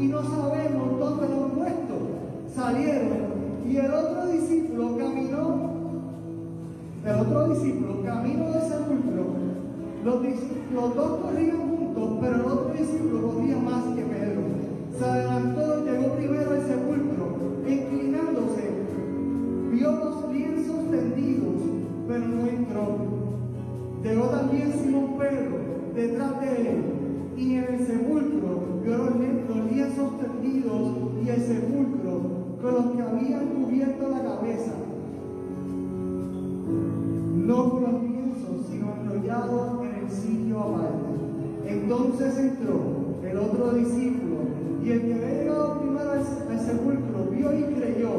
y no sabemos dónde lo han puesto. Salieron y el otro discípulo caminó, el otro discípulo camino del sepulcro, los, los dos corrían juntos, pero el otro discípulo corría más que Pedro. Se adelantó, llegó primero al sepulcro, inclinándose, vio los lienzos tendidos, pero no entró. Llegó también Simón Pedro detrás de él, y en el sepulcro vio los lienzos tendidos y el sepulcro con los que habían cubierto la cabeza, no con los lienzos, sino enrollado en el sitio aparte. Entonces entró el otro discípulo, y el que había llegado primero al, sepulcro vio y creyó,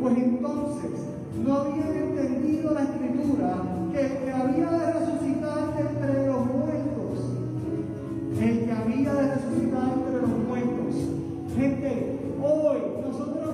pues entonces no habían entendido la escritura que, que había de resucitar entre había de resucitar entre los muertos. Gente, hoy nosotros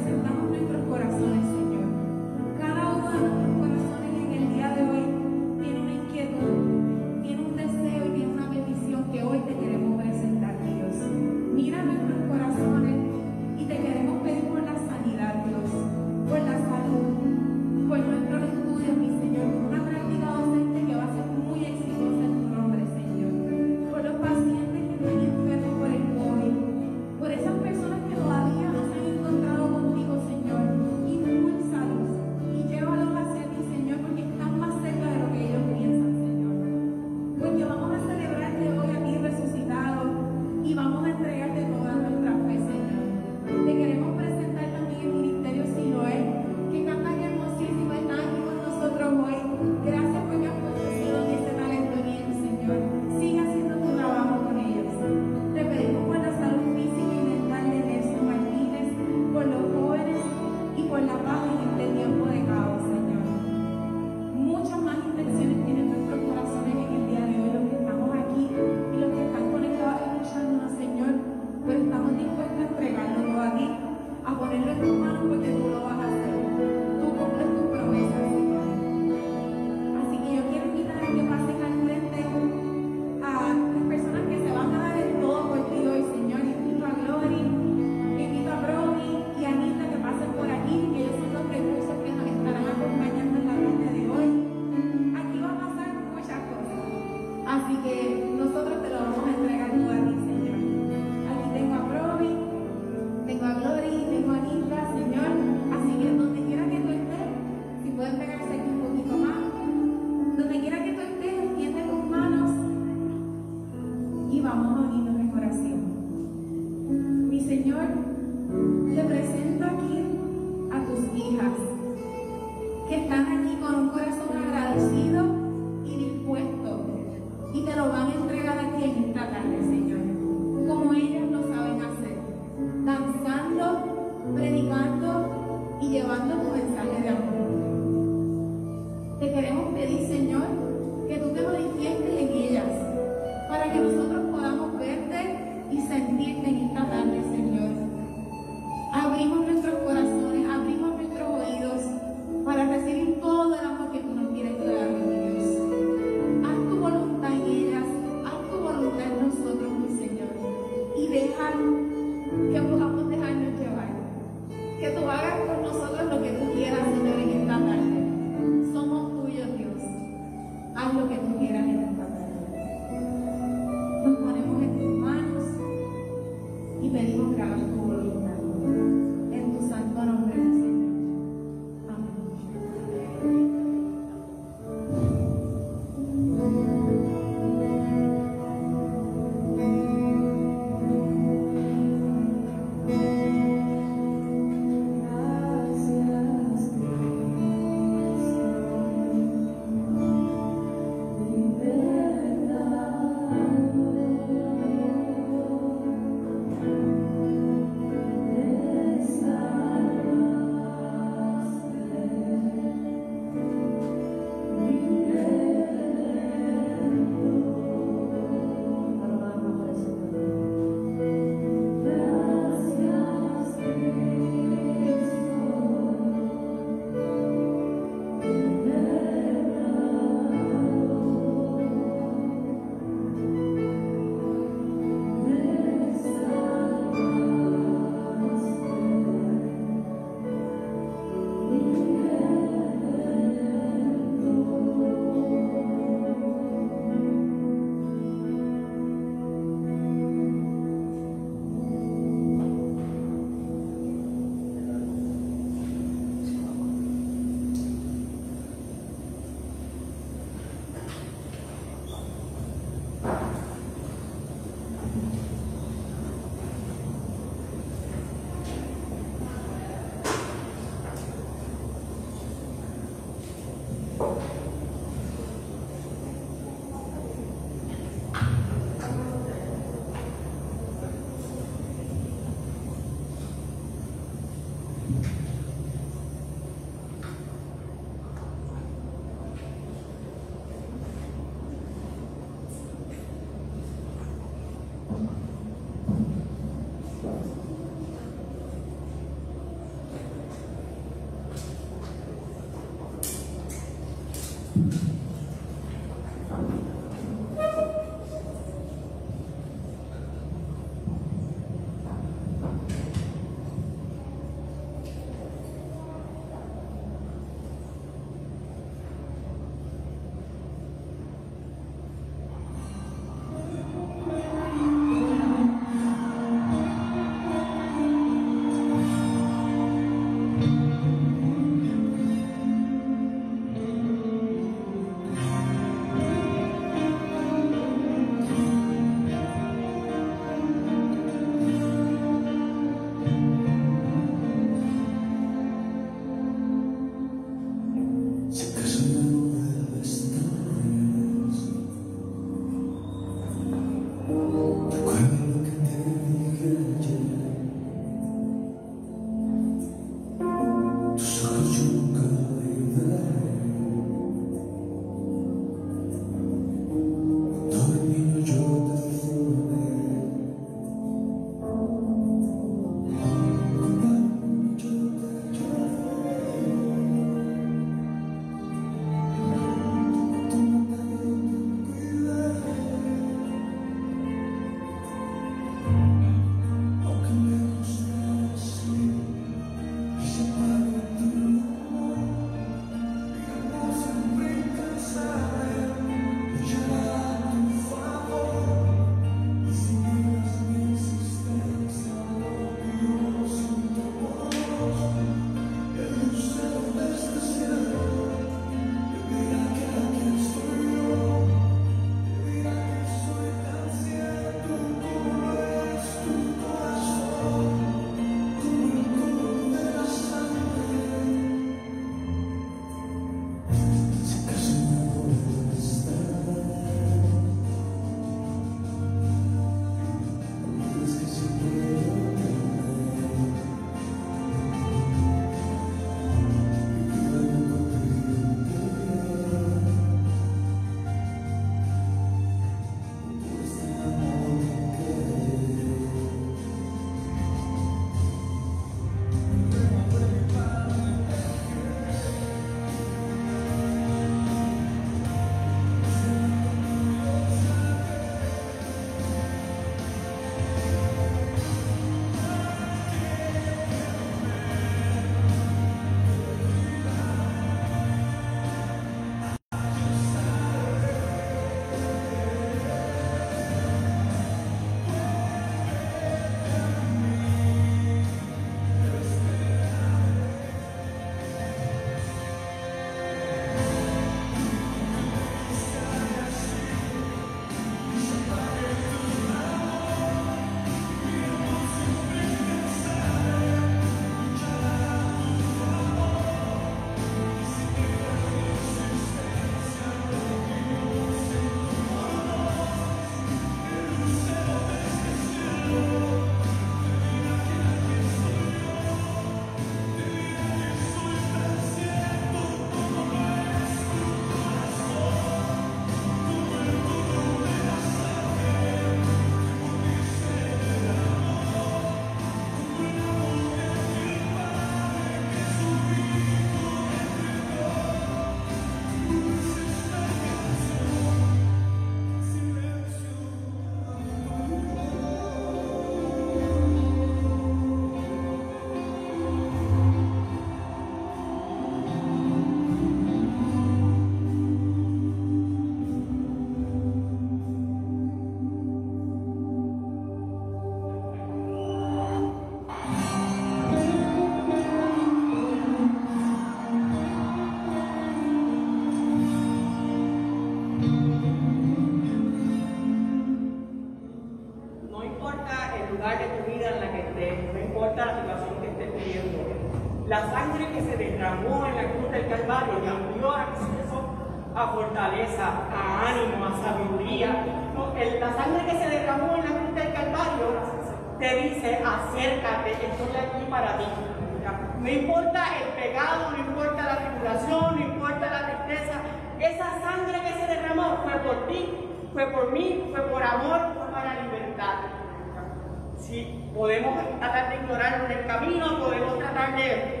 camino, podemos tratar de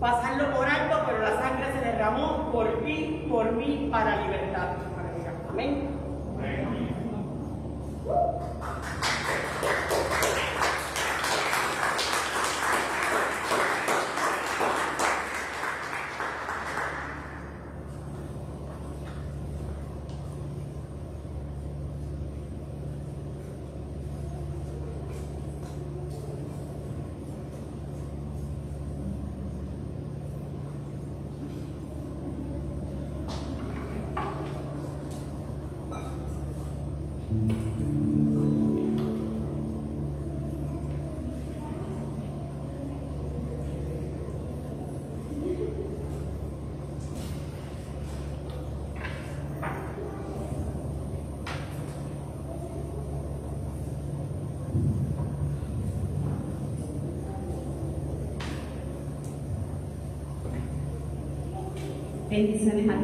pasarlo por alto, pero la sangre se derramó por ti, por mí, para libertad. Amén. Amén.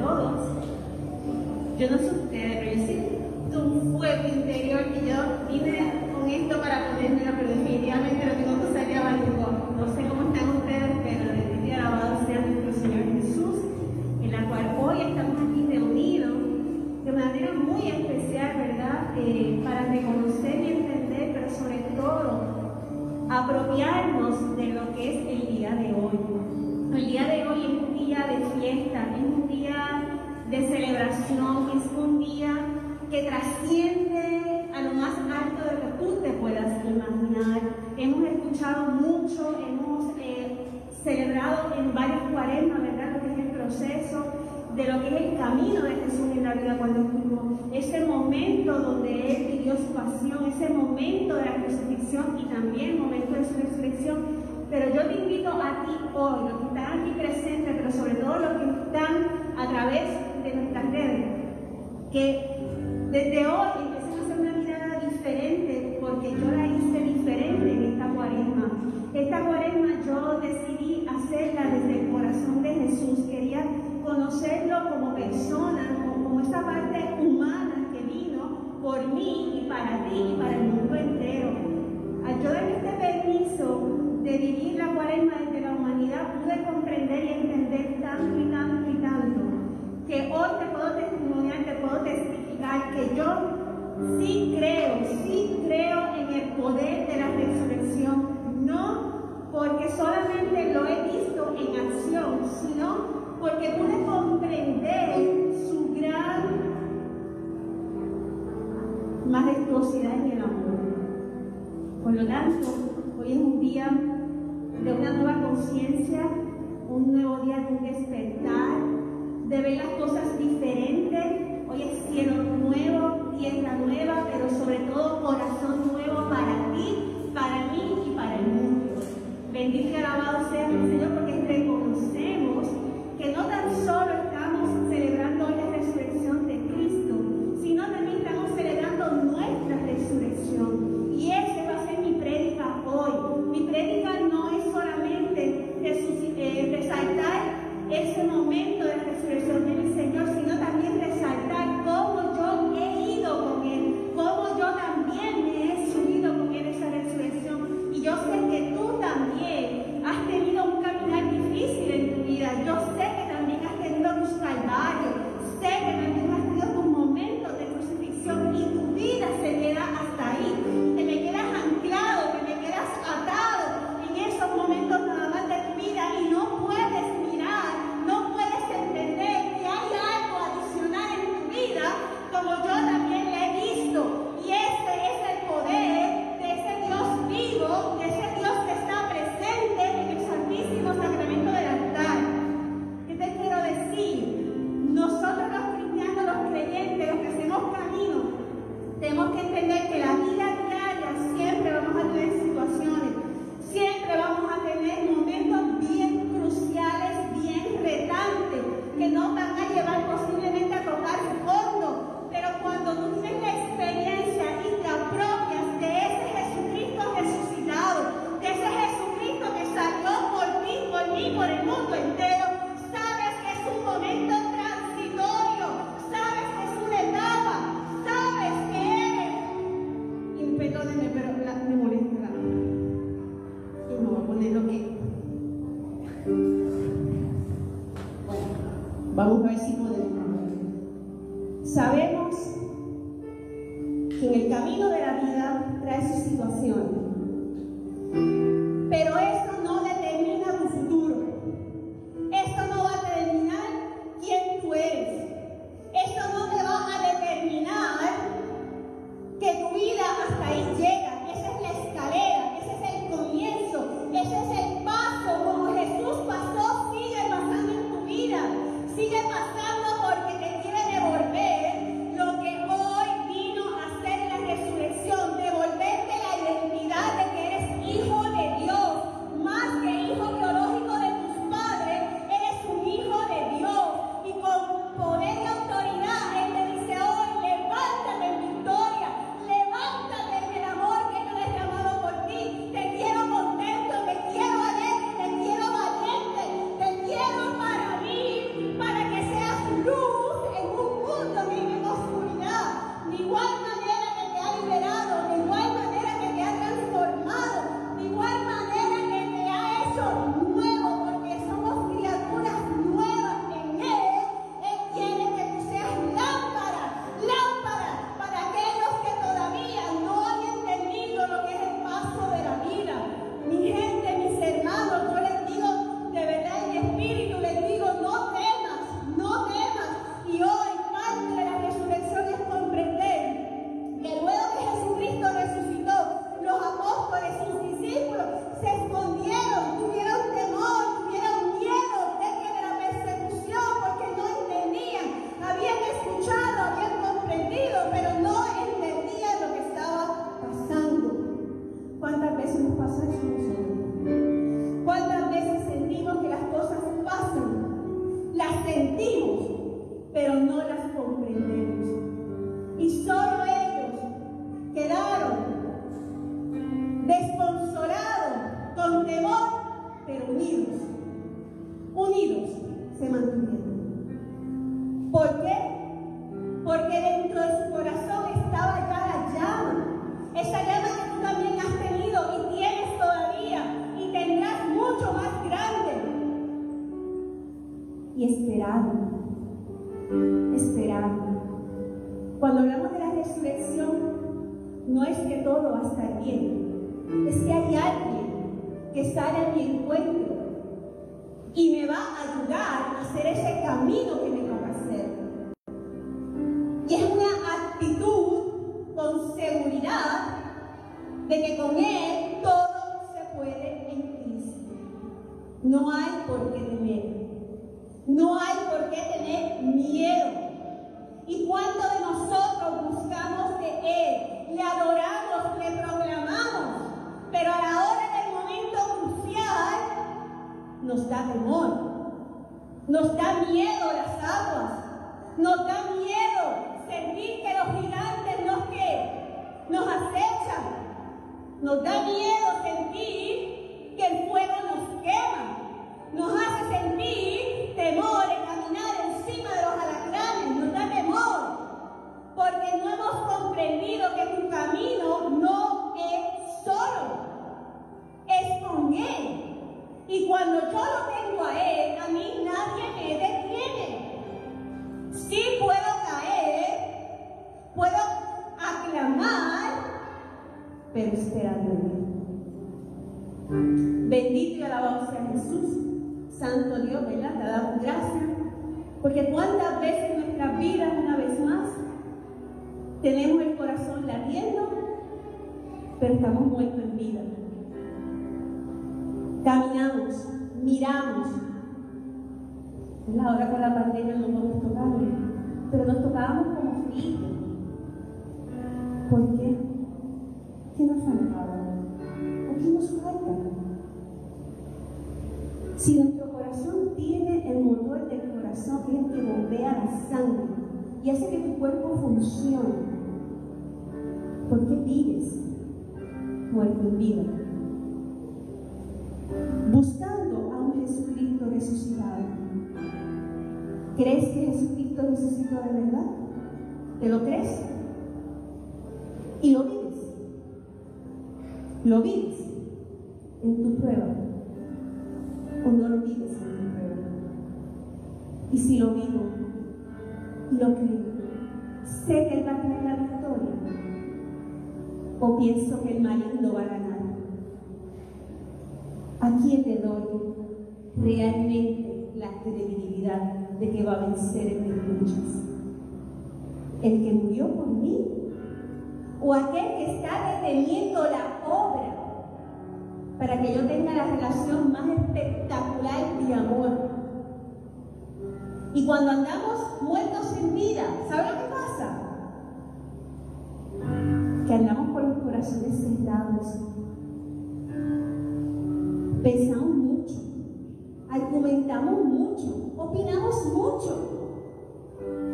world. Y también momento de su resurrección pero yo te invito a ti hoy, los que están aquí presentes, pero sobre todo los que están a través de nuestras redes, que desde hoy empecemos a hacer una mirada diferente, porque yo la hice diferente en esta cuaresma. Esta cuaresma yo decidí hacerla desde el corazón de Jesús. Quería conocerlo como persona, como esa parte humana que vino por mí y para ti y para el mundo entero. Al yo este permiso, de vivir la cuaresma desde la humanidad, pude comprender y entender tanto y tanto y tanto, que hoy te puedo testimoniar, te puedo testificar que yo sí creo, sí creo en el poder de la resurrección, no porque solamente lo he visto en acción, sino porque pude comprender su gran majestuosidad en el amor. Por lo tanto, hoy es un día de una nueva conciencia, un nuevo día de un despertar, de ver las cosas diferentes. Hoy es cielo nuevo, tierra nueva, pero sobre todo corazón nuevo para ti, para mí y para el mundo. Bendito y alabado sea el Señor porque reconocemos que no tan solo estamos celebrando hoy la resurrección de Cristo, sino también estamos celebrando nuestra resurrección. que sale a mi encuentro y me va a ayudar a hacer ese camino que me toca hacer. Y es una actitud con seguridad de que con Él todo se puede en Cristo. No hay por qué temer. miedo a las aguas. cuerpo funciona, ¿por qué vives muerto en vida? Buscando a un Jesucristo resucitado. ¿Crees que Jesucristo resucitó de verdad? ¿Te lo crees? Y lo vives. Lo vives en tu prueba. O no lo vives en tu prueba. Y si lo vivo, y lo creo sé que Él va a tener la victoria. O pienso que el maligno va a ganar. ¿A quién le doy realmente la credibilidad de que va a vencer en mis luchas? ¿El que murió por mí? ¿O aquel que está deteniendo la obra para que yo tenga la relación más espectacular de amor? Y cuando andamos muertos en vida, ¿sabe lo que? Que andamos con los corazones cerrados. Pensamos mucho, argumentamos mucho, opinamos mucho,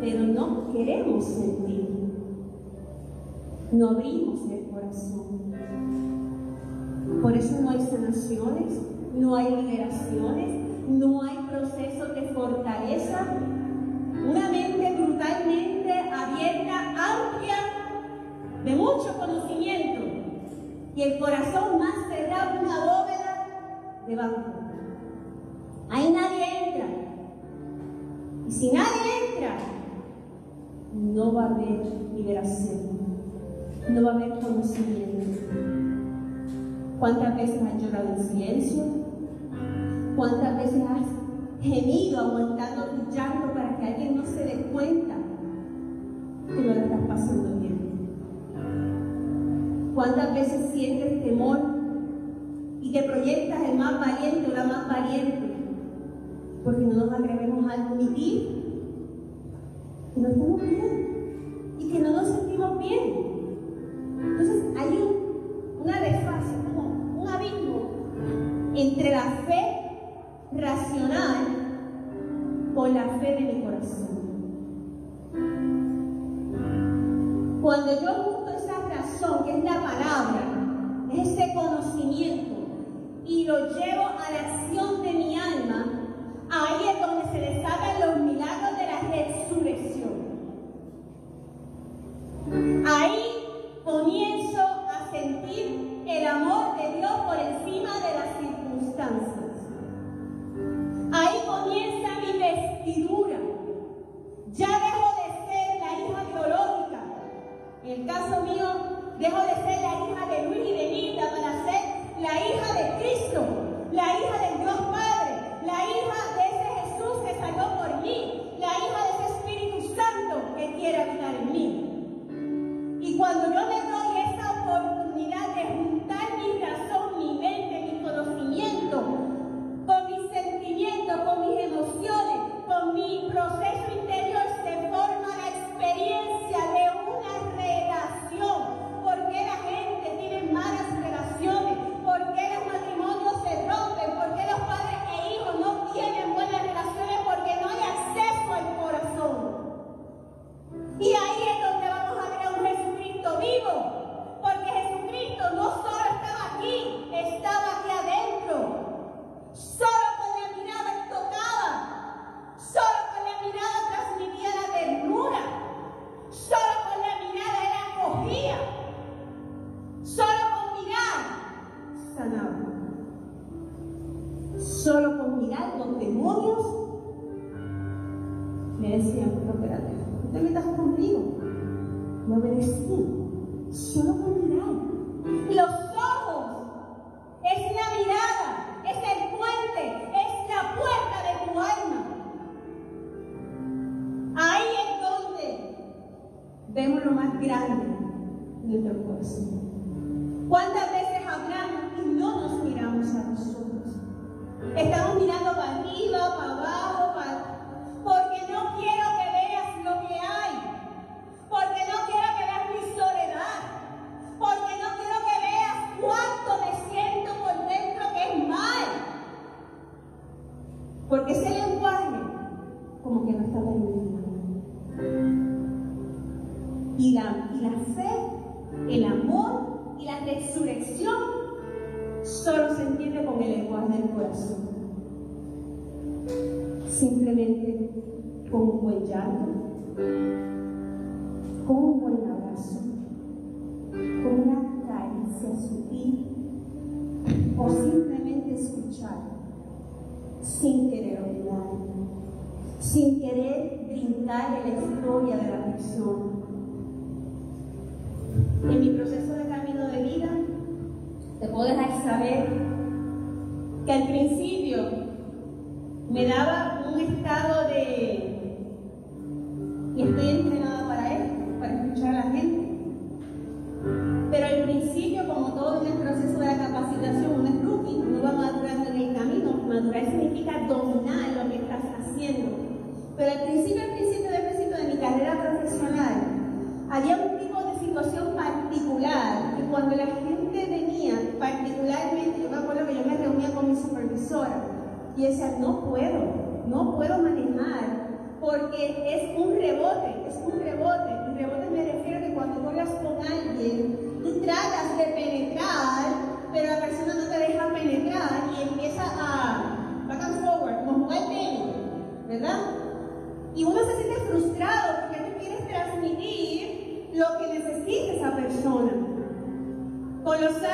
pero no queremos sentir. No abrimos el corazón. Por eso no hay sanaciones, no hay liberaciones, no hay proceso de fortaleza. Una mente brutalmente abierta, amplia, de mucho conocimiento, y el corazón más cerrado, una bóveda de banco. Ahí nadie entra. Y si nadie entra, no va a haber liberación, no va a haber conocimiento. ¿Cuántas veces has llorado en silencio? ¿Cuántas veces has gemido aguantando tu llanto para que alguien no se dé cuenta que la estás pasando bien? ¿Cuántas veces sientes temor y te proyectas el más valiente o la más valiente? Porque no nos atrevemos a admitir que no estamos bien y que no nos sentimos bien. Entonces hay una desfase, como un abismo entre la fe racional con la fe de mi corazón. Cuando yo que es la palabra, ese conocimiento, y lo llevo a la acción de mi alma, ahí es donde se desatan los milagros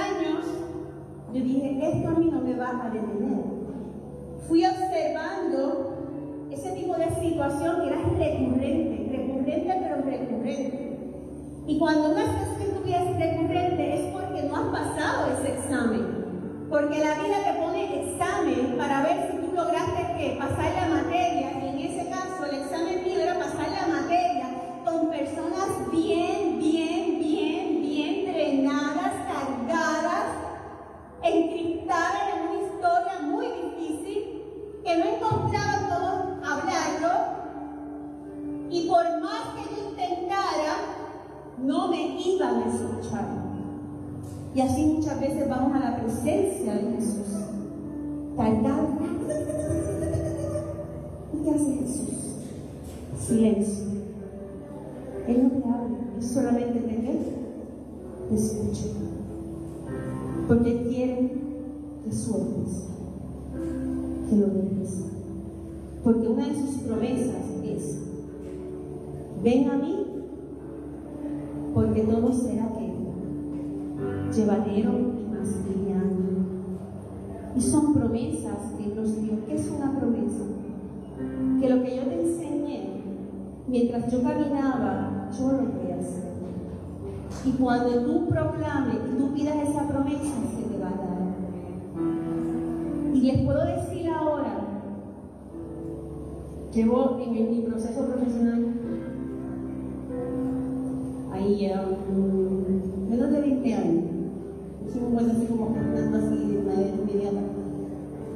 años, yo dije, esto a mí no me va a detener. Fui observando ese tipo de situación que era recurrente, recurrente pero recurrente. Y cuando una situación en tu vida es recurrente es porque no has pasado ese examen. Porque la vida te pone examen para ver si tú lograste que pasar la materia. Y en ese caso, el examen ven a mí, porque todo será que llevadero y más. Y son promesas que nos dio. ¿Qué es una promesa? Que lo que yo te enseñé, mientras yo caminaba, yo lo voy a hacer. Y cuando tú proclames y tú pidas esa promesa, se te va a dar. Y les puedo decir ahora, llevo en mi proceso profesional ahí um, menos de 20 años. Hicimos pues así como caminando así de manera inmediata.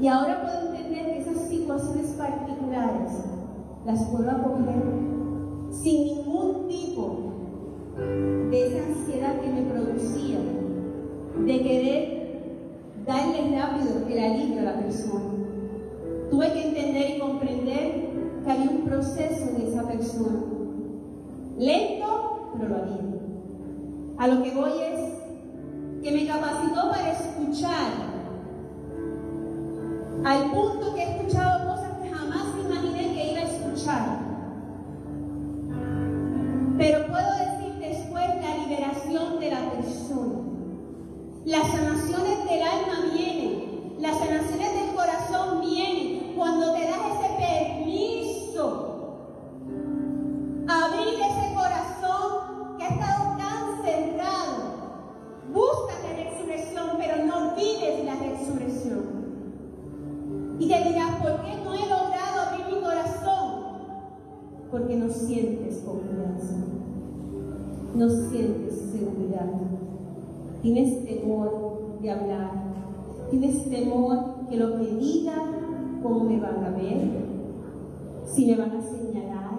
Y ahora puedo entender que esas situaciones particulares las puedo acoger sin ningún tipo de esa ansiedad que me producía de querer darle rápido el alivio a la persona. Tuve que entender y comprender que había un proceso en esa persona. Lento, lo había. A lo que voy es que me capacitó para escuchar al punto que he escuchado cosas que jamás imaginé que iba a escuchar. Pero puedo decir después la liberación de la persona. Las sanaciones del alma vienen, las sanaciones del corazón vienen cuando te das ese permiso. Abrir ese estado tan cerrado. Busca la resurrección, pero no vives la resurrección. Y te dirás, ¿por qué no he logrado abrir mi corazón? Porque no sientes confianza, no sientes seguridad, tienes temor de hablar, tienes temor que lo que diga, cómo me van a ver, si me van a señalar,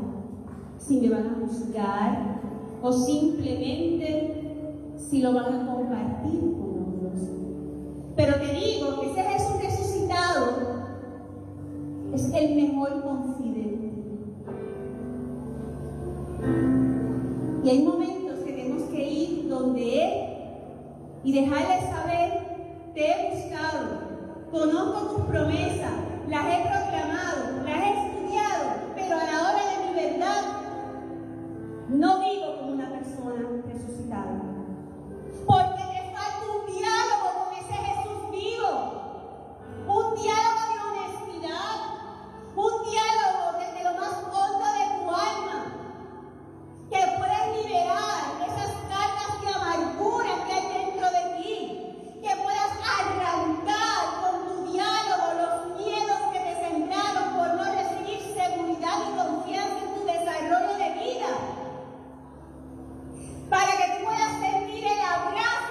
si me van a juzgar o simplemente si lo van a compartir con otros. Pero te digo que ese Jesús resucitado es el mejor confidente. Y hay momentos que tenemos que ir donde Él y dejarle saber, te he buscado, conozco tus promesas, las he proclamado, las he estudiado, pero a la hora de mi verdad no vivo personas resucitadas. Porque le falta un diálogo con ese Jesús vivo. Un diálogo de honestidad. Un diálogo desde lo más hondo de tu alma. Que puedes liberar esas cargas de amargura que hay dentro de ti. Que puedas arrancar con tu diálogo los para que tú puedas sentir el abrazo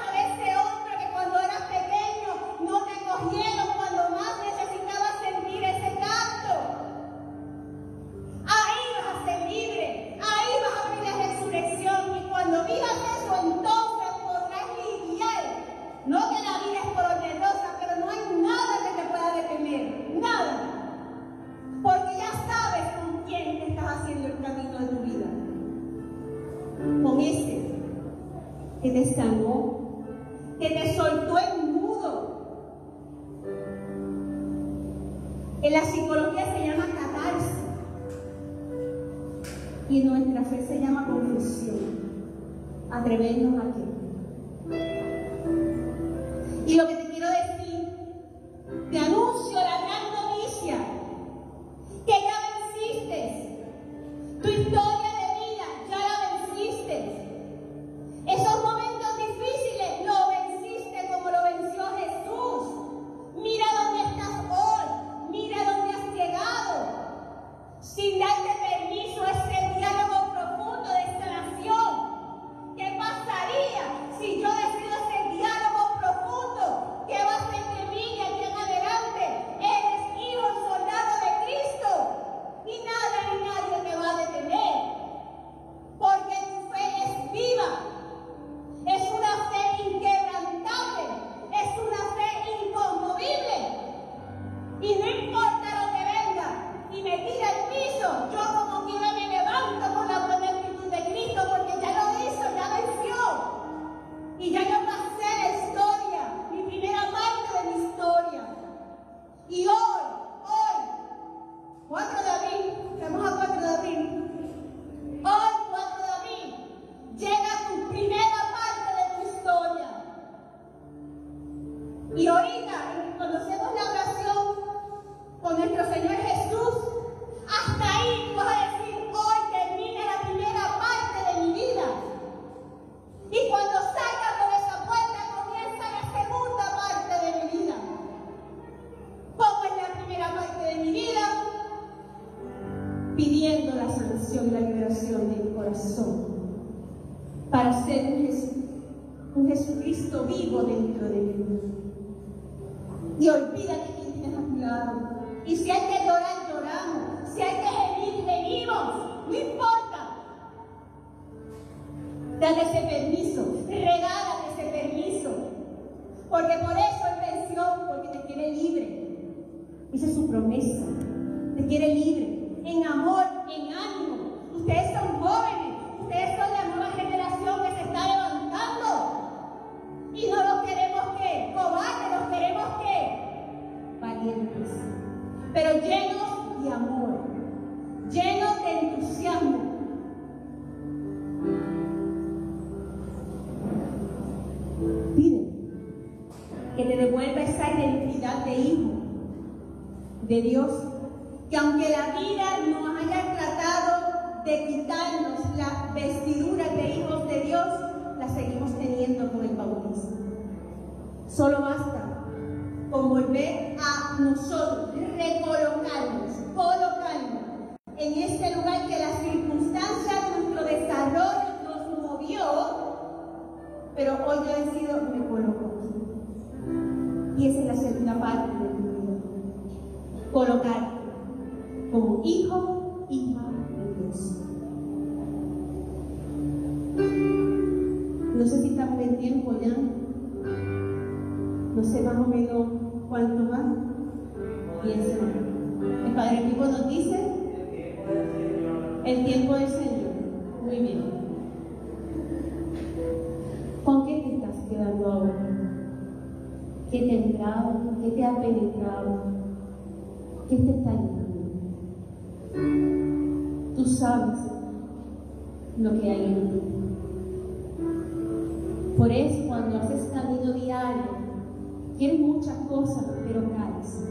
pero caes.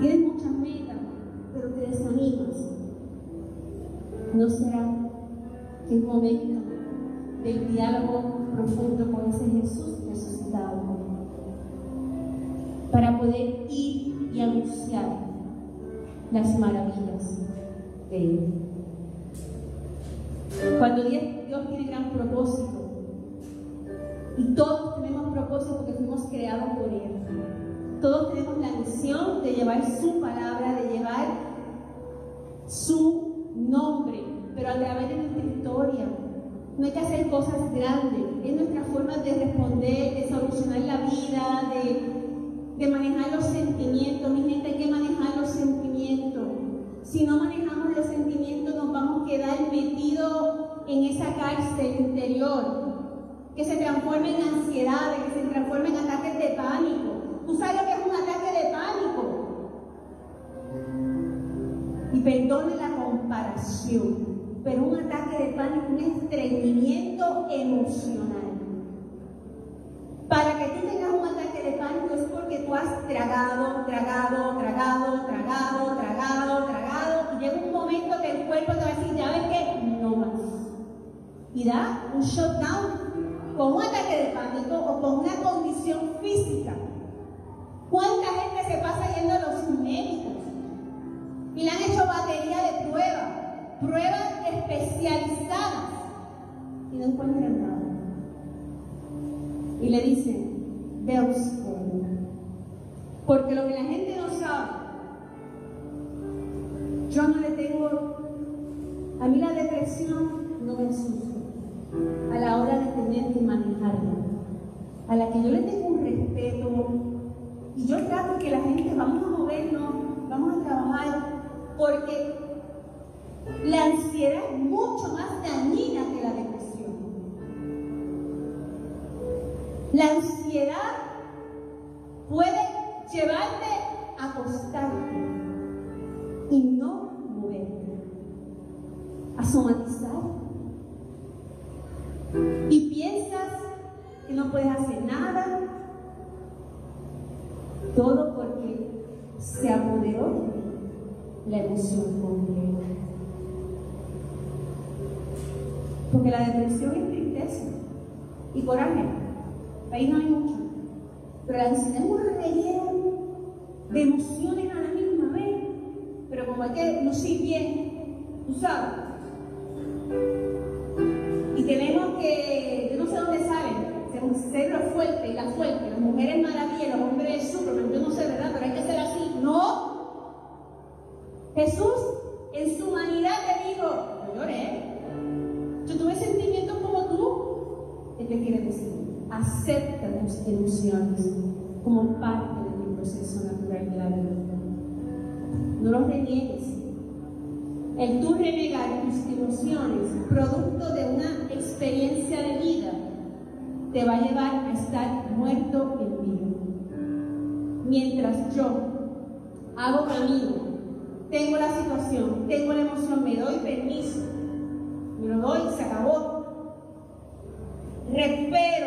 Tienes muchas metas, pero te desanimas. ¿No será que es momento del diálogo profundo con ese Jesús resucitado? Para poder ir y anunciar las maravillas de Él. Todos tenemos la misión de llevar su palabra, de llevar su nombre, pero a través de nuestra historia. No hay que hacer cosas grandes. Es nuestra forma de responder, de solucionar la vida, de, de manejar los sentimientos. Mi gente, hay que manejar los sentimientos. Si no manejamos los sentimientos, nos vamos a quedar metidos en esa cárcel interior, que se transforme en ansiedad, que se transforme en ataques de pánico Tú sabes lo que es un ataque de pánico. Y perdone la comparación, pero un ataque de pánico, un estreñimiento emocional. Para que tú tengas un ataque de pánico es porque tú has tragado, tragado, tragado, tragado, tragado, tragado, y llega un momento que el cuerpo te va a decir, ya ves que no más. Y da un shutdown con un ataque de pánico o con una condición física ¿Cuánta gente se pasa yendo a los médicos? Y le han hecho batería de pruebas, pruebas especializadas, y no encuentran nada. Y le dicen, ve Porque lo que la gente no sabe, yo no le tengo, a mí la depresión no me asusta a la hora de tener que manejarla, a la que yo le tengo un respeto y yo trato que la gente, vamos a movernos, vamos a trabajar, porque la ansiedad es mucho más dañina que la depresión. La ansiedad puede llevarte a acostarte y no moverte, a somatizar. Y piensas que no puedes hacer nada, todo porque se apoderó la emoción completa. Porque la depresión es tristeza y coraje. Ahí no hay mucho. Pero la ansiedad es un relleno de emociones a la misma vez. Pero como hay que lucir bien, tú sabes. Y tenemos que, yo no sé dónde salen, ser lo fuerte y la fuerte, las mujeres maravillas, los hombres Superman, yo no sé, ¿verdad? Pero hay que ser así. No. Jesús en su humanidad te dijo, no lloré. Yo tuve sentimientos como tú. ¿Qué te quiere decir? Acepta tus emociones como parte de tu proceso natural de la vida. No los reniegues. El tú renegar tus emociones, producto de una experiencia de vida, te va a llevar a estar muerto en vida. Mientras yo hago camino, tengo la situación, tengo la emoción, me doy permiso, me lo doy, se acabó. Respiro,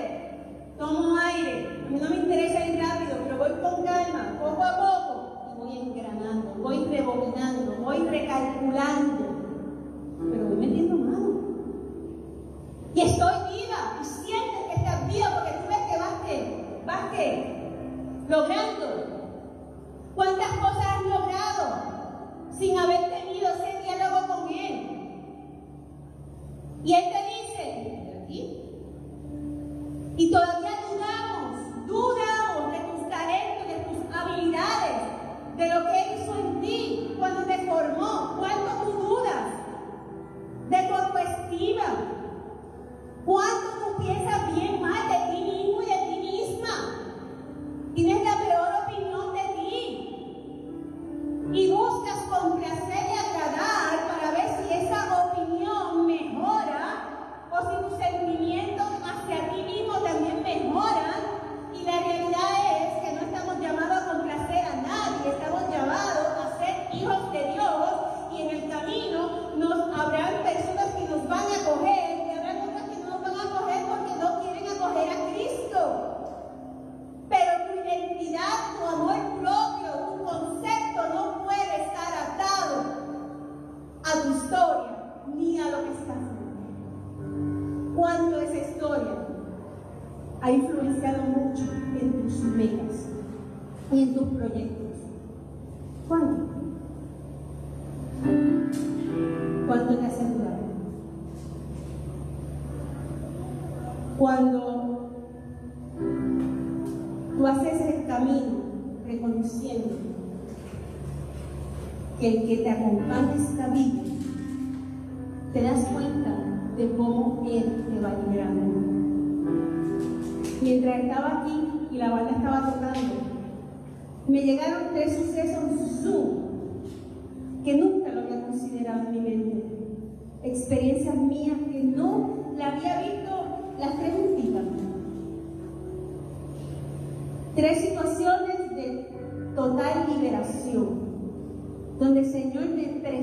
tomo aire, a mí no me interesa ir rápido, pero voy con calma, poco a poco, y voy engranando, voy rebobinando, voy recalculando, pero voy metiendo mano. Y estoy viva, y sientes que estás viva porque tú ves que vas que, vas que, logrando. ¿Cuántas cosas has logrado sin haber tenido ese diálogo con Él? Y Él te dice, ¿aquí? Y todavía dudamos, dudamos de tus talentos, de tus habilidades, de lo que Él hizo en ti cuando te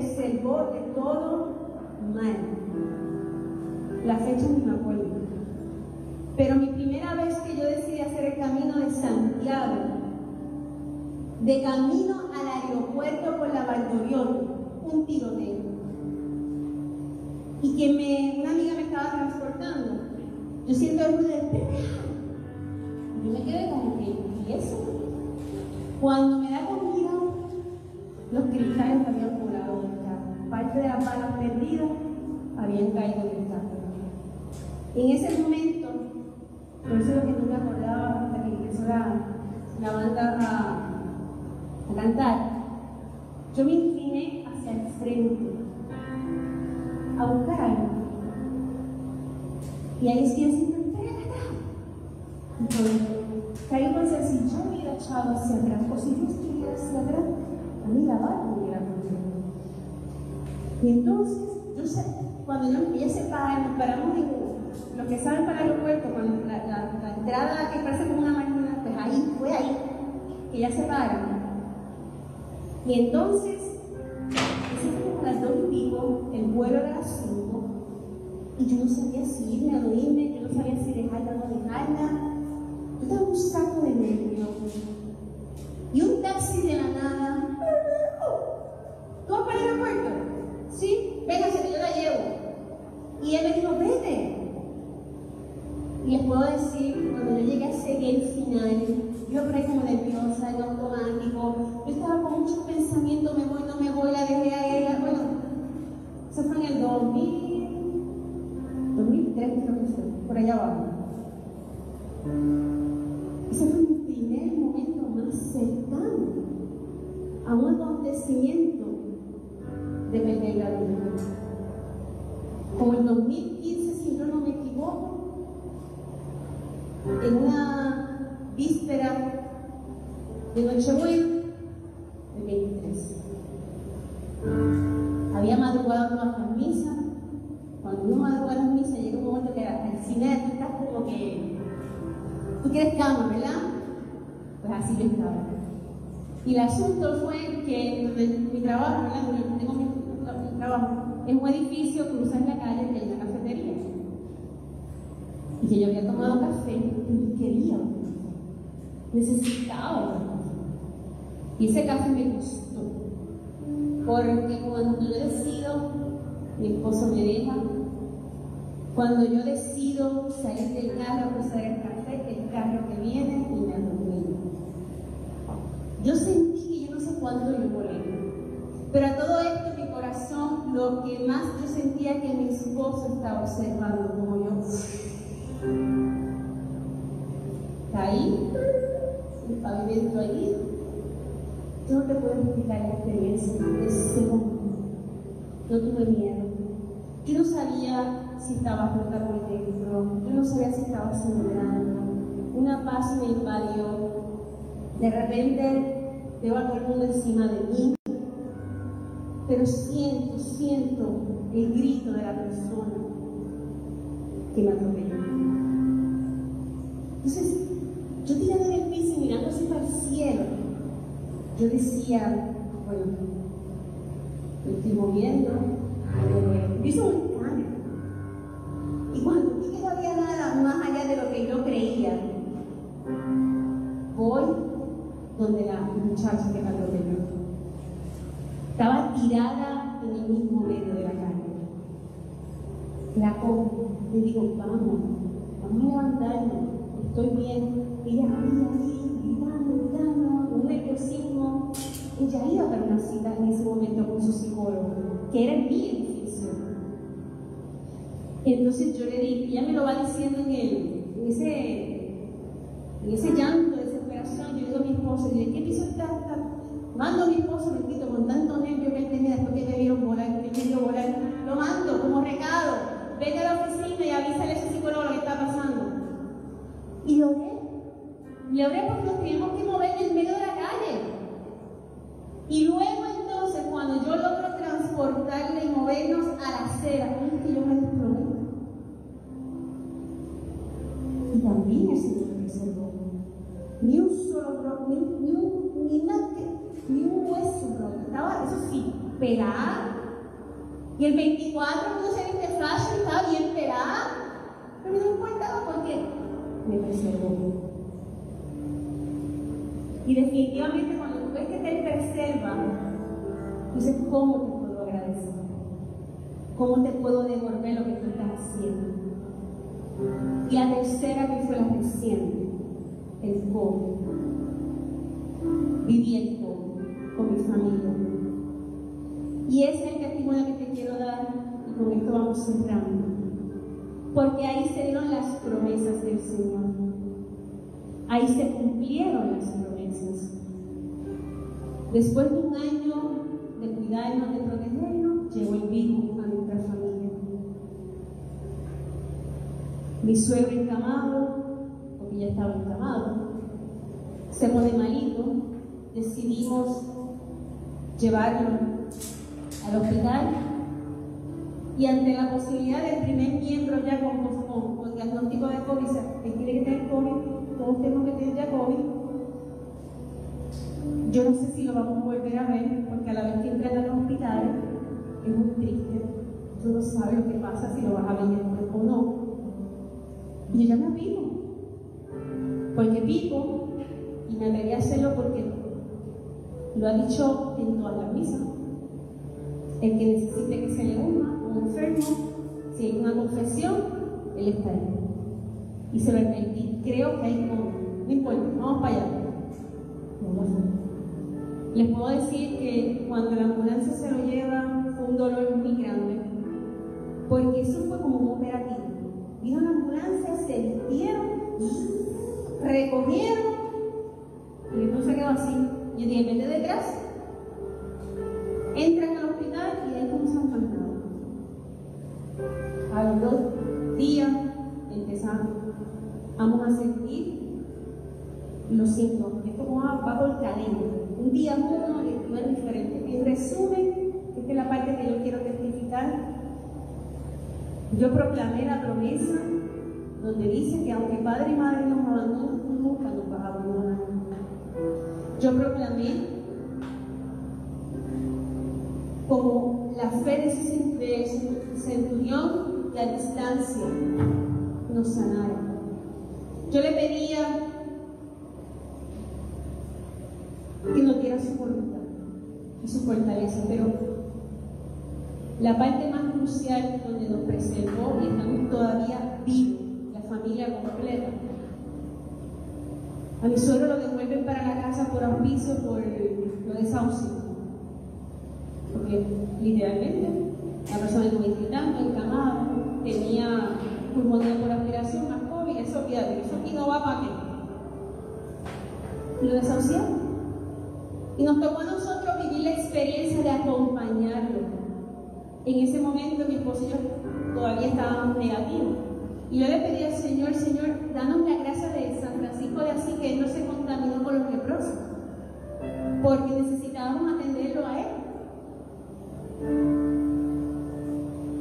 preservó de todo mal. La fecha no me acuerdo. Pero mi primera vez que yo decidí hacer el camino de Santiago, de camino al aeropuerto por la Valdorión, un tiroteo. Y que me, una amiga me estaba transportando. Yo siento el ruido de yo me quedé como que, ¿y eso? Cuando me da comida, los cristales habían volado del. Parte de las balas perdidas habían caído del carro. En ese momento, por eso es lo que me acordaba hasta que empezó la, la banda a, cantar, yo me incliné hacia el frente a buscar algo. Y ahí estoy haciendo entonces, caí por si yo hubiera echado hacia atrás, o si yo estuviera hacia atrás, a mí la bala me hubiera cogido. Y entonces, yo sé, cuando yo, ella se para, paramos en lo que saben para el aeropuerto, cuando la, la, entrada que parece como una máquina, pues ahí, fue ahí, que ella se para. Y entonces, fue como las dos y pico, el vuelo era a las cinco, y yo no sabía si irme o no irme, yo no sabía si dejarla o no dejarla da un saco de nervios. Y un taxi de la nada. ¿Tú vas para el aeropuerto? Sí, véngase que yo la llevo. Y él me dijo, vete. Y les puedo decir, cuando yo llegué a seguir el final, yo ahí como nerviosa, en automático, yo estaba con muchos pensamientos, me voy, no me voy, la dejé a ella. Bueno, eso fue en el 2000, 2003 creo que fue, por allá abajo. Ese fue mi primer momento cercano a un acontecimiento de perder la. Como en 2015, si yo no me equivoco, en una víspera de Nochebuena de 23. Había madrugado todas las misas. Cuando uno madruga las misas, llega un momento que al tú estás como que Tú quieres cama, ¿verdad? Pues así yo estaba. Y el asunto fue que mi trabajo. Yo tengo mi, trabajo, en un edificio cruzas la calle y hay una cafetería. Y que yo había tomado café y quería, necesitaba Y ese café me gustó. Porque cuando yo decido, mi esposo me deja, cuando yo decido salir del carro cruzar el café, el carro que viene y me atropella. Yo sentí que yo no sé cuándo yo volé. Pero a todo esto, mi corazón, lo que más yo sentía que mi esposo estaba observando, como yo. Caí, el pavimento allí. Yo no te puedo explicar la experiencia de ese momento. No tuve miedo. Yo no sabía si estaba rota por dentro, yo no sabía si estaba sangrando. Una paz me invadió. De repente veo a todo el mundo encima de mí, pero siento, siento el grito de la persona que me atropelló. Entonces, yo tirando en el piso y mirando así para el cielo, yo decía, bueno, me estoy moviendo, me hizo donde la muchacha que me atropelló. Estaba tirada en el mismo medio de la calle. La cojo, le digo, vamos, vamos a levantarnos, estoy bien. Ella ahí, ahí, gritando, gritando, un nerviosismo. Ella iba a dar una cita en ese momento con su psicólogo, que era el mío entonces yo le dije, ella me lo va diciendo en, en, ese, en ese llanto de desesperación. Yo digo a mi esposo, y ¿qué piso está? Mando a mi esposo, me quito con tanto nervio que él tenía después que me vieron volar, que me volar. Lo mando como recado. Vete a la oficina y avísale a ese psicólogo lo que está pasando. Y oré. Le oré porque nos teníamos que mover en el medio de la calle. Y luego entonces, cuando yo logro transportarle y movernos a la acera, que yo me desplomé. Y también el. Ni ni, un, hueso rojo. Estaba, eso sí, pelada. Y el 24 uno se viste fashion, estaba bien pelada. Pero no importaba porque me preservó. Y definitivamente cuando tú ves que te preserva, dices, ¿cómo te puedo agradecer? ¿Cómo te puedo devolver lo que tú estás haciendo? Y la tercera que fue la reciente, el cómo. Cómo con mi familia. Y ese es el testimonio que te quiero dar y con esto vamos cerrando. Porque ahí se dieron las promesas del Señor. Ahí se cumplieron las promesas. Después de un año de cuidarnos, de protegernos, llegó el virus a nuestra familia. Mi suegro encamado, porque ya estaba encamado, se pone malito, decidimos llevarlo al hospital y ante la posibilidad del primer miembro ya con, con, con diagnóstico de COVID, que quiere que tenga COVID, todos tenemos que tener ya COVID, yo no sé si lo vamos a volver a ver, porque a la vez que entra en los hospitales es muy triste. Tú no sabes lo que pasa si lo vas a ver o no. Y yo ya me pico. Porque pico, y me atreví a hacerlo porque lo ha dicho en todas las misas. El que necesite que se le una, un enfermo, si hay una confesión, él está ahí. Y se ve y creo que hay como, no importa, vamos para allá. Les puedo decir que cuando la ambulancia se lo lleva fue un dolor muy grande, porque eso fue como un operativo. Vino la ambulancia, se vistieron, recogieron, por cadena un día uno el es diferente. En resumen, esta es la parte que yo quiero testificar. Yo proclamé la promesa donde dice que aunque padre y madre nos abandonen, tú nunca nos vas a. Yo proclamé como la fe de ese centurión la distancia nos sanara. Yo le pedía que nos diera su voluntad y su fortaleza, pero la parte más crucial donde nos preservó y estamos todavía vivos, la familia completa. A mi suegro lo devuelven para la casa por auspicio, por lo desahucio. Porque literalmente la persona estuvo gritando, encamado, tenía pulmonía por aspiración, más COVID, eso olvídate, eso aquí no va para mí. Lo desahuciaron. Y nos tocó a nosotros vivir la experiencia de acompañarlo. En ese momento mi esposo todavía estábamos negativos. Y yo le pedí al Señor, Señor, danos la gracia de San Francisco de Asís, que Él no se contaminó con los leprosos. Porque necesitábamos atenderlo a Él.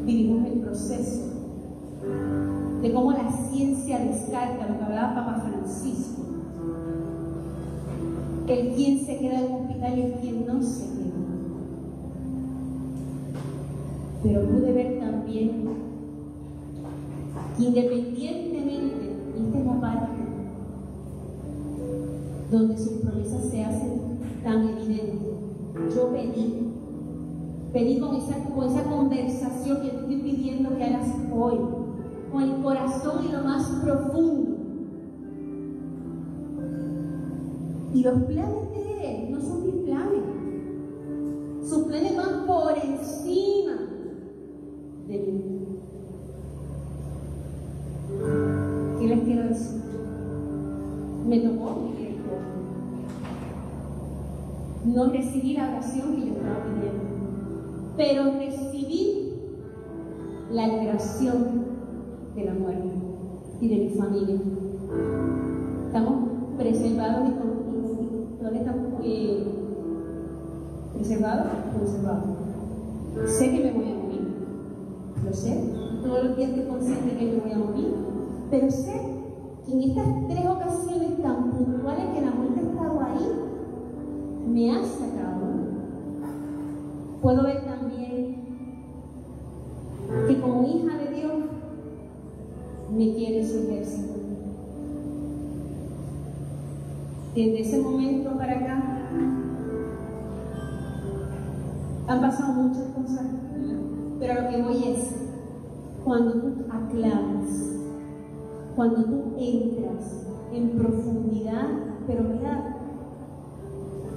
Vivimos el proceso de cómo la ciencia descarta lo que hablaba Papa Francisco el quien se queda en un hospital y el quien no se queda. Pero pude ver también que independientemente, esta es la parte donde sus promesas se hacen tan evidentes, yo pedí, pedí con esa, con esa conversación que te estoy pidiendo que hagas hoy, con el corazón y lo más profundo Y los planes de Él no son mis planes. Sus planes van por encima de mí. ¿Qué les quiero decir? Me tocó vivir No recibí la oración que yo estaba pidiendo, pero recibí la liberación de la muerte y de mi familia. Estamos preservados y ¿Dónde está eh, preservado? Conservado. Sé que me voy a morir. Lo sé. Todos los días estoy consciente que me voy a morir. Pero sé que en estas tres ocasiones tan puntuales que la muerte ha estado ahí, me ha sacado. puedo ver también que como hija de Dios me quiere su ejército. Desde ese momento para acá han pasado muchas cosas, pero lo que voy es, cuando tú aclamas, cuando tú entras en profundidad, pero mira,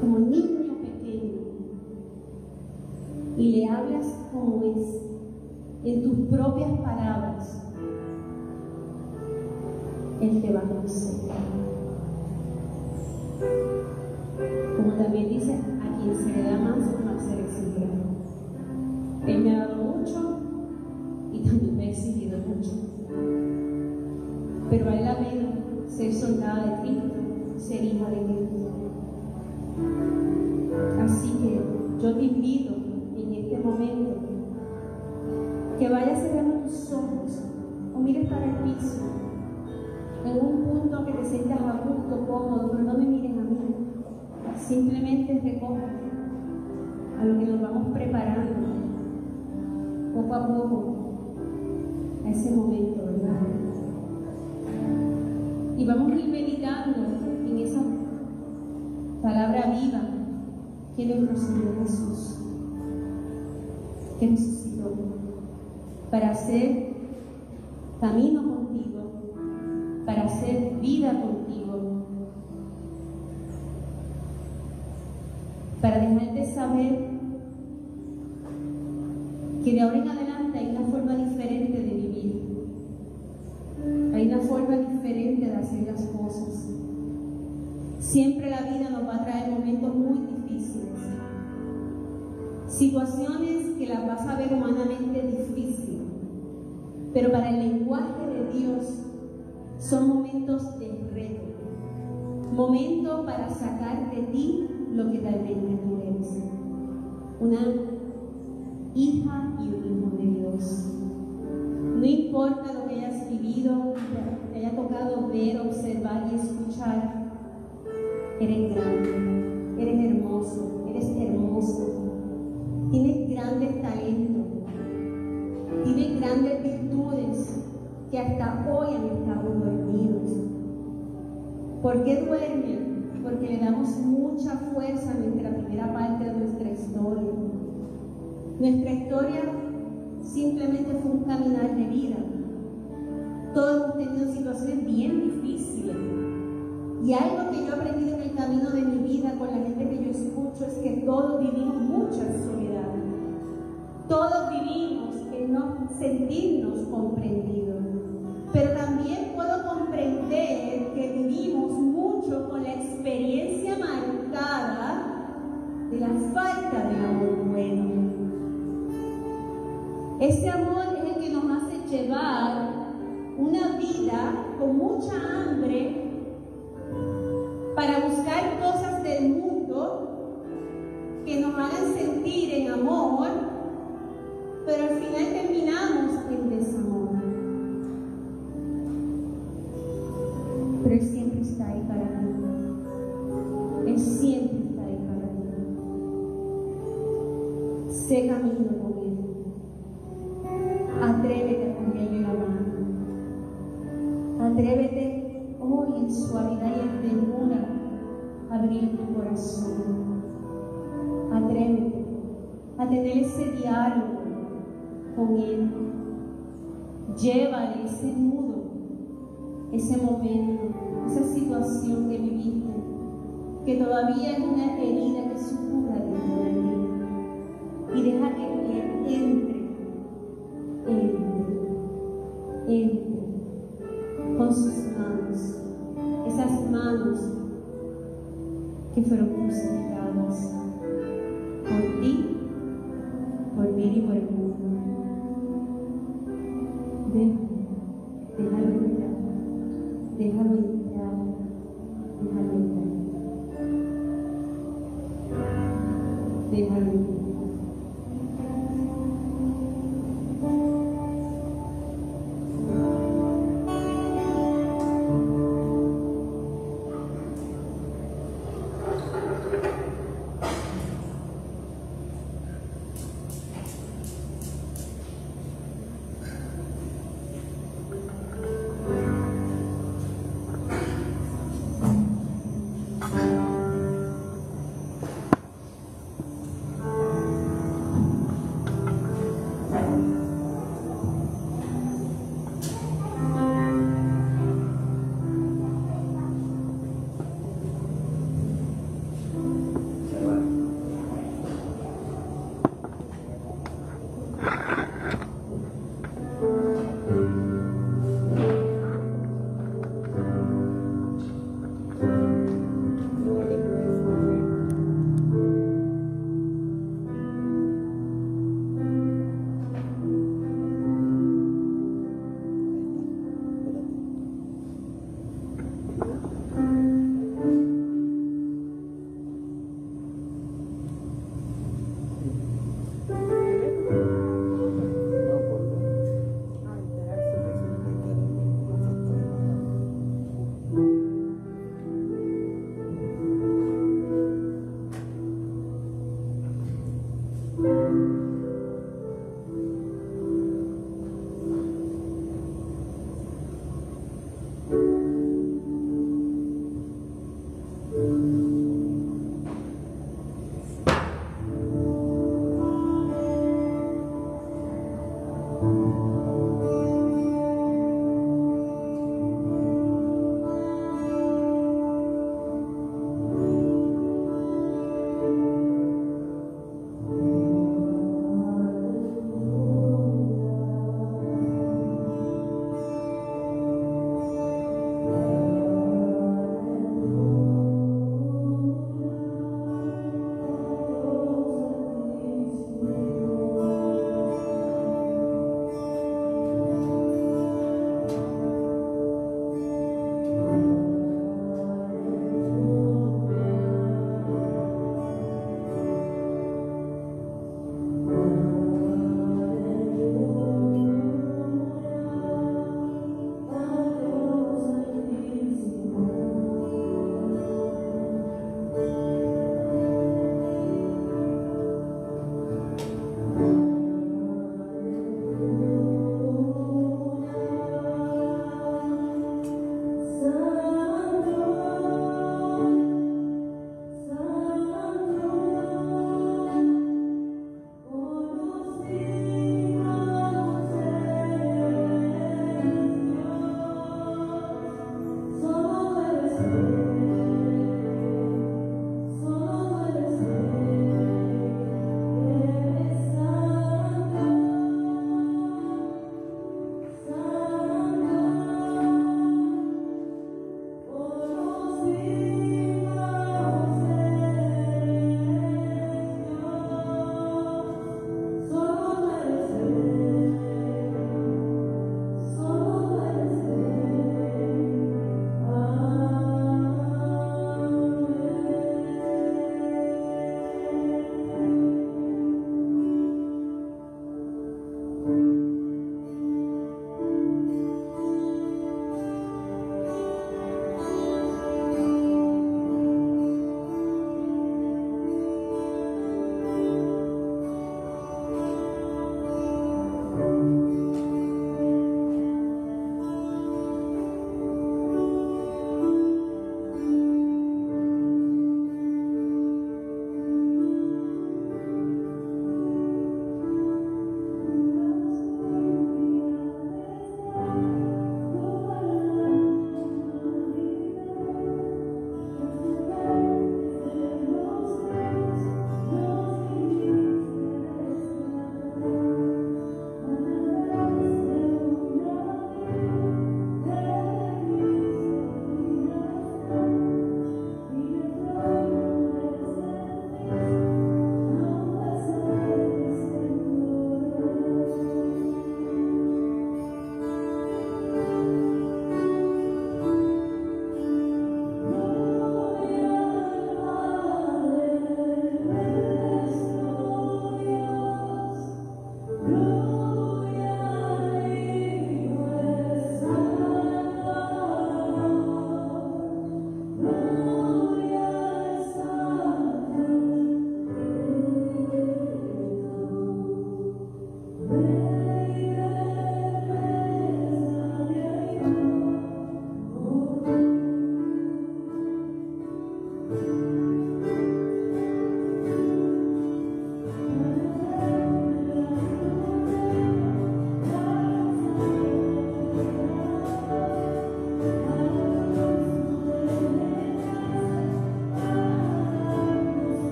como niño pequeño, y le hablas como es, en tus propias palabras, Él te va a conocer. Como también dice, a quien se le da más, más se exigirá. Él me ha dado mucho y también me ha exigido mucho. Pero vale la pena ser soldada de Cristo, ser hija de Cristo. Así que yo te invito en este momento que vayas cerrando tus ojos o mires para el piso en un punto que te sientas a gusto, cómodo, pero no me mires a mí. Simplemente recoge a lo que nos vamos preparando poco a poco a ese momento, ¿verdad? Y vamos a ir meditando en esa palabra viva que nuestro Señor Jesús, que resucitó, para hacer camino contigo, para dejarte saber que de ahora en adelante hay una forma diferente de vivir, hay una forma diferente de hacer las cosas. Siempre la vida nos va a traer momentos muy difíciles, situaciones que las vas a ver humanamente difíciles, pero para el lenguaje de Dios son momentos de reto, momentos para sacar de ti lo que realmente tú eres. Una hija y un hijo de Dios. No importa lo que hayas vivido, te haya tocado ver, observar y escuchar, eres grande, eres hermoso, eres hermoso, tienes grandes talentos, tienes grandes virtudes que hasta hoy han estado dormidos. ¿Por qué duermen? Porque le damos mucha fuerza a nuestra primera parte de nuestra historia. Nuestra historia simplemente fue un caminar de vida. Todos hemos tenido situaciones bien difíciles. Y algo que yo he aprendido en el camino de mi vida con la gente que yo escucho es que todos vivimos mucha soledad. Todos vivimos en no sentirnos comprendidos. Pero también puedo comprender que vivimos mucho con la experiencia marcada de la falta de amor bueno. Ese amor es el que nos hace llevar una vida con mucha hambre para buscar cosas del mundo que nos hagan sentir en amor, pero al final terminamos en desamor. Ahí para ti. Él siempre está ahí para ti. Sé camino con Él. Atrévete a cogerle la mano. Atrévete hoy en suavidad y en ternura a abrir tu corazón. Atrévete a tener ese diálogo con Él. Llévale ese nudo, ese momento, esa situación que viviste, que todavía es una herida que supura dentro de ti. Y deja que entre entre, entre con sus manos, esas manos que fueron crucificadas por ti, por mí y por el mundo. Déjalo, déjalo entrar, déjalo entrar,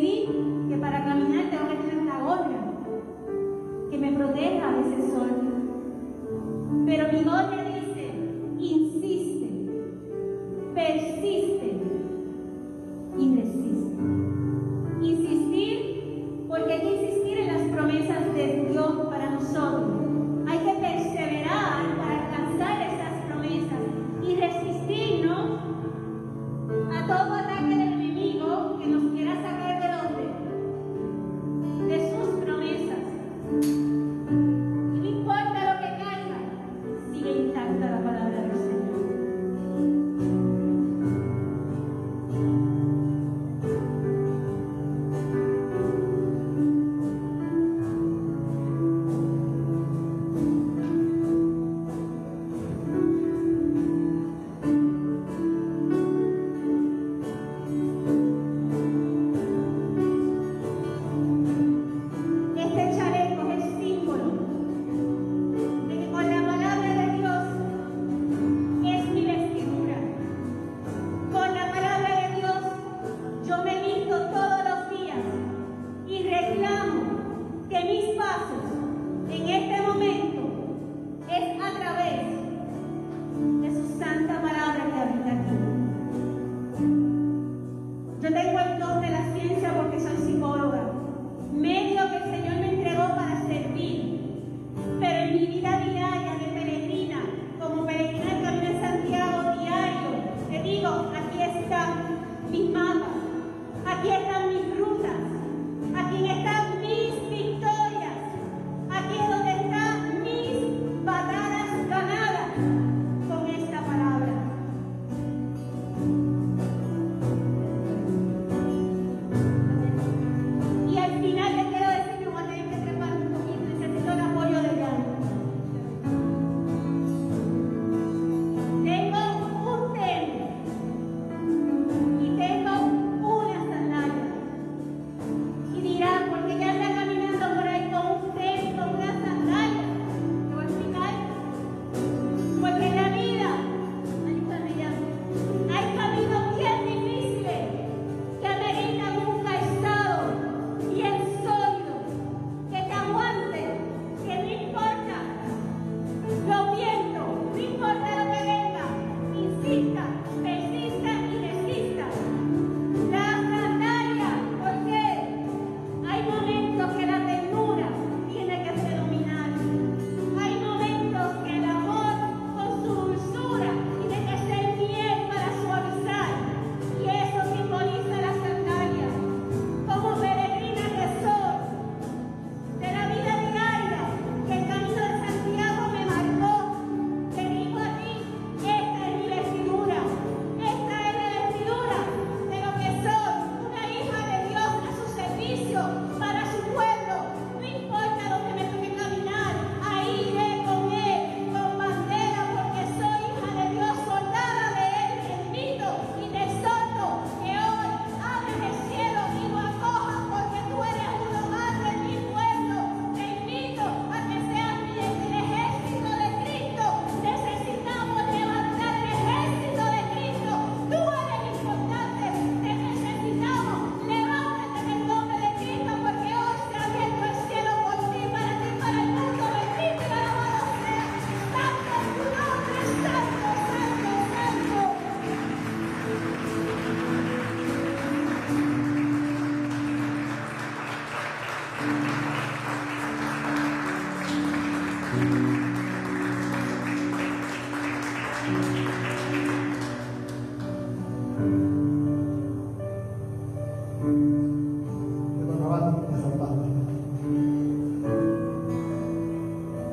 que para caminar tengo que tener una gorra que me proteja de ese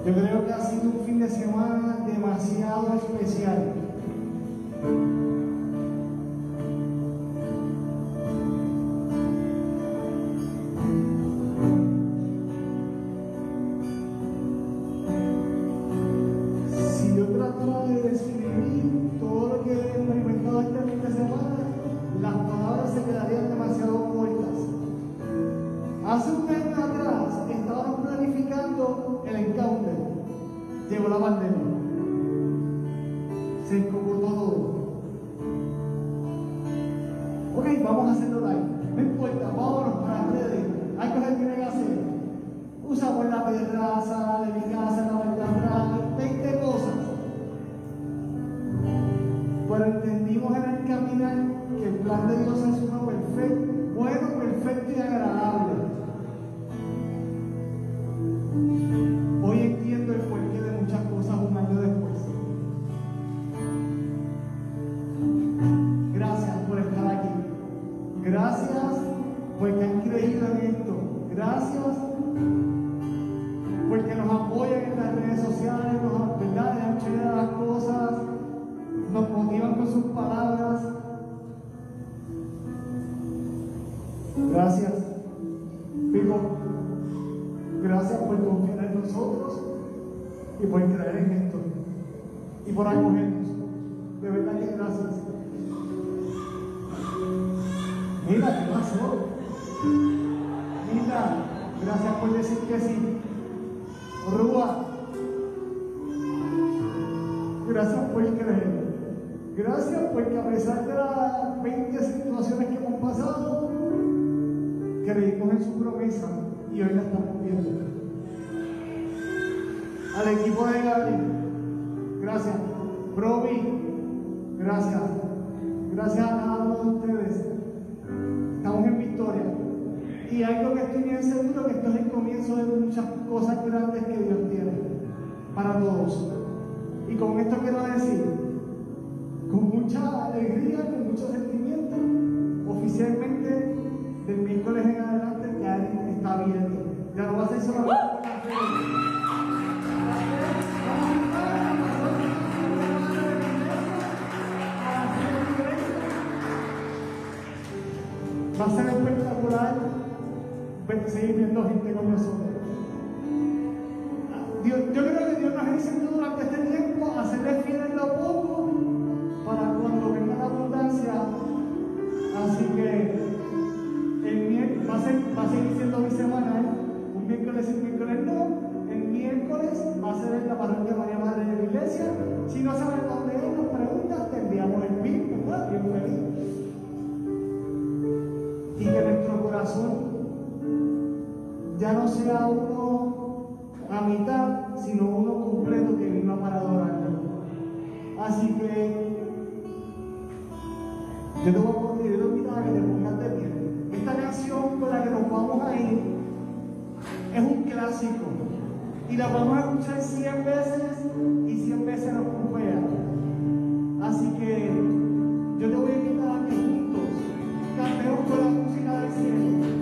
Yo creo que ha sido un fin de semana demasiado especial. Creímos en su promesa y hoy la estamos viendo. Al equipo de Gabriel, gracias. Provi, gracias. Gracias a cada uno de ustedes. Estamos en victoria. Y algo que estoy bien seguro que esto es el comienzo de muchas cosas grandes que Dios tiene para todos. Y con esto quiero decir, con mucha alegría, con mucho sentimiento, oficialmente del miércoles en adelante ya está abierto. Ya no va a ser redes. Va a ser espectacular seguir viendo gente con nosotros. Yo creo que Dios nos enseñó durante este tiempo a serle fieles lo poco para cuando venga la abundancia. Así que va a seguir siendo mi semana, ¿eh? un miércoles y un miércoles no. El miércoles va a ser en la parroquia María Madre de la Iglesia. Si no sabes dónde es, nos preguntas, te el pin, ¿verdad? Bien feliz. Y que nuestro corazón ya no sea uno a mitad, sino uno completo que vino para adorarlo. Así que yo te voy a invitar a que te pongas de pie. Esta canción con la que nos vamos a ir es un clásico y la vamos a escuchar 100 veces y 100 veces nos confía. Así que yo te voy a invitar a que juntos cantemos con la música del cielo.